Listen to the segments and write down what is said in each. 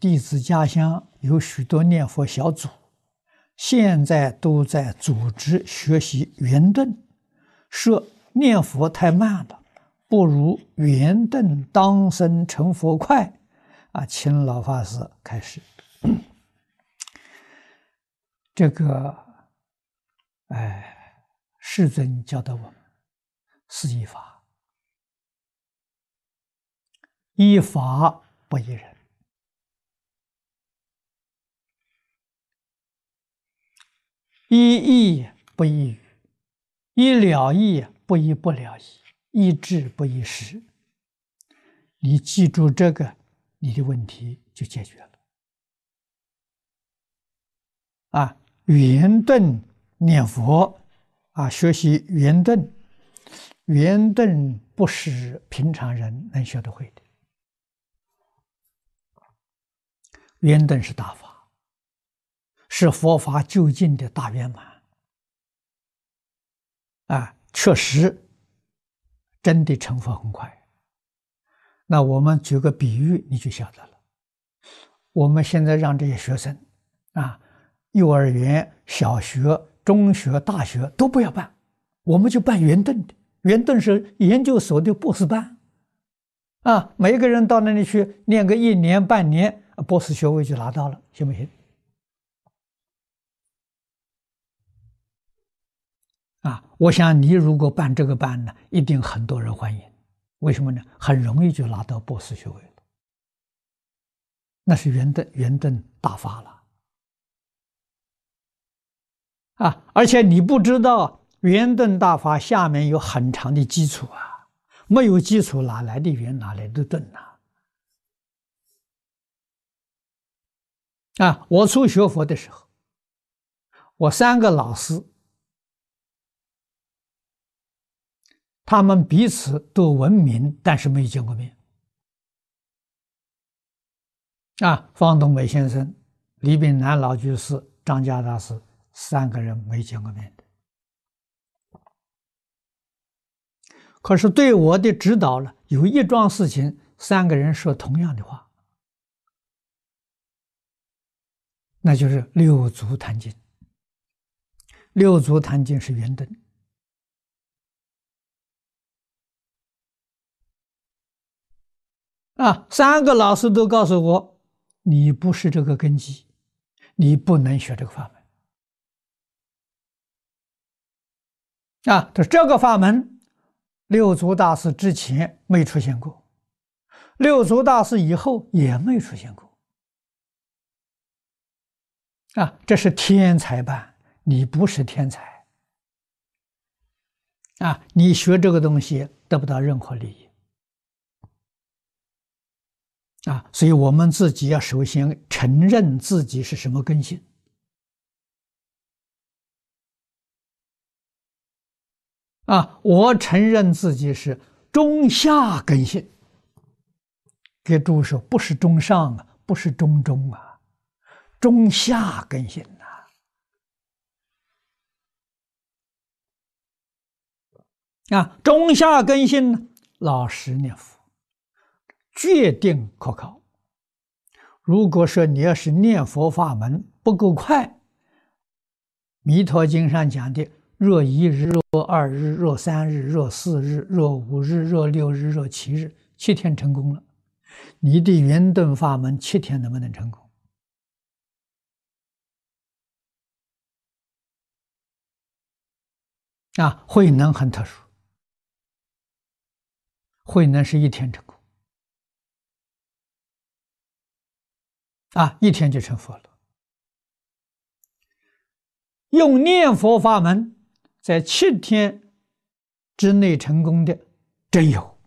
弟子家乡有许多念佛小组，现在都在组织学习圆顿，说念佛太慢了，不如圆顿当生成佛快。啊，请老法师开始。这个，哎，世尊教导我们是依法，依法不依人。一意不一语，一了意不一不了意，一智不一时。你记住这个，你的问题就解决了。啊，圆顿念佛，啊，学习圆顿，圆顿不是平常人能学得会的。圆顿是大法。是佛法究竟的大圆满啊！确实，真的成佛很快。那我们举个比喻，你就晓得了。我们现在让这些学生啊，幼儿园、小学、中学、大学都不要办，我们就办圆顿的。圆顿是研究所的博士班啊，每个人到那里去念个一年半年，博士学位就拿到了，行不行？啊，我想你如果办这个班呢，一定很多人欢迎。为什么呢？很容易就拿到博士学位了。那是圆顿圆顿大法了。啊，而且你不知道圆顿大法下面有很长的基础啊，没有基础哪来的圆，哪来的顿呢？啊，我初学佛的时候，我三个老师。他们彼此都闻名，但是没见过面。啊，方东美先生、李炳南老居士、张家大师三个人没见过面的。可是对我的指导了，有一桩事情，三个人说同样的话，那就是六祖坛经。六祖坛经是圆灯。啊，三个老师都告诉我，你不是这个根基，你不能学这个法门。啊，这这个法门，六祖大师之前没出现过，六祖大师以后也没出现过。啊，这是天才办，你不是天才。啊，你学这个东西得不到任何利益。啊，所以我们自己要首先承认自己是什么根性。啊，我承认自己是中下根性。给诸位说，不是中上啊，不是中中啊，中下根性呐。啊，中下根性，老实念佛。决定可靠。如果说你要是念佛法门不够快，《弥陀经》上讲的“若一日、若二日、若三日、若四日、若五日、若六日、若七日”，七天成功了。你的圆顿法门七天能不能成功？啊，慧能很特殊，慧能是一天成功。啊，一天就成佛了。用念佛法门在七天之内成功的真有。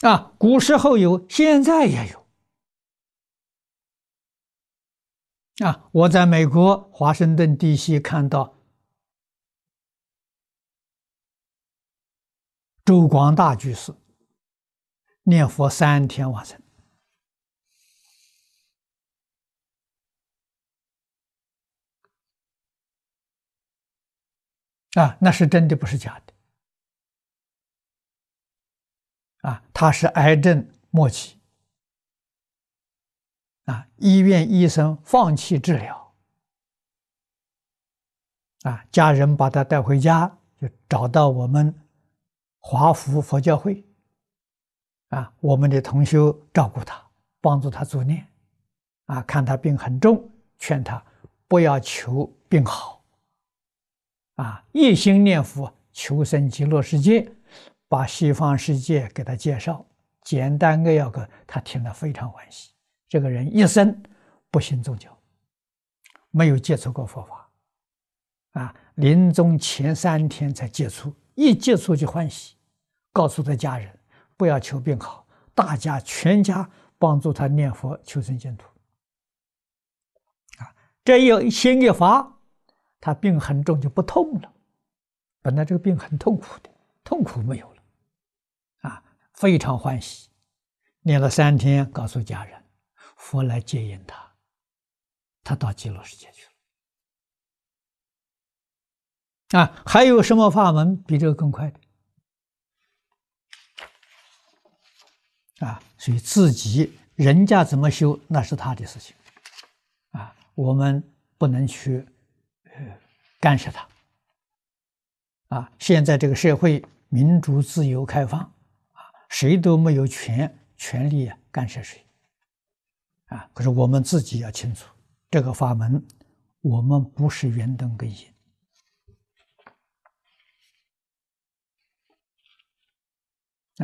啊，古时候有，现在也有。啊，我在美国华盛顿地区看到。周广大居士念佛三天完成啊，那是真的，不是假的。啊，他是癌症末期，啊，医院医生放弃治疗，啊，家人把他带回家，就找到我们华福佛教会，啊，我们的同修照顾他，帮助他助念，啊，看他病很重，劝他不要求病好，啊，一心念佛求生极乐世界。把西方世界给他介绍，简单扼要个，他听了非常欢喜。这个人一生不信宗教，没有接触过佛法，啊，临终前三天才接触，一接触就欢喜，告诉他家人不要求病好，大家全家帮助他念佛求生净土。啊，这一心一发，他病很重就不痛了，本来这个病很痛苦的，痛苦没有了。啊非常欢喜，念了三天，告诉家人，佛来接引他，他到极乐世界去了。啊，还有什么法门比这个更快的？啊，所以自己人家怎么修，那是他的事情，啊，我们不能去干涉他。啊，现在这个社会民主、自由、开放。啊谁都没有权权利干涉谁，啊！可是我们自己要清楚，这个法门，我们不是圆灯根引，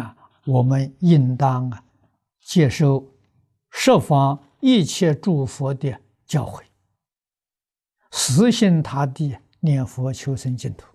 啊！我们应当啊接受十方一切诸佛的教诲，实心他地念佛求生净土。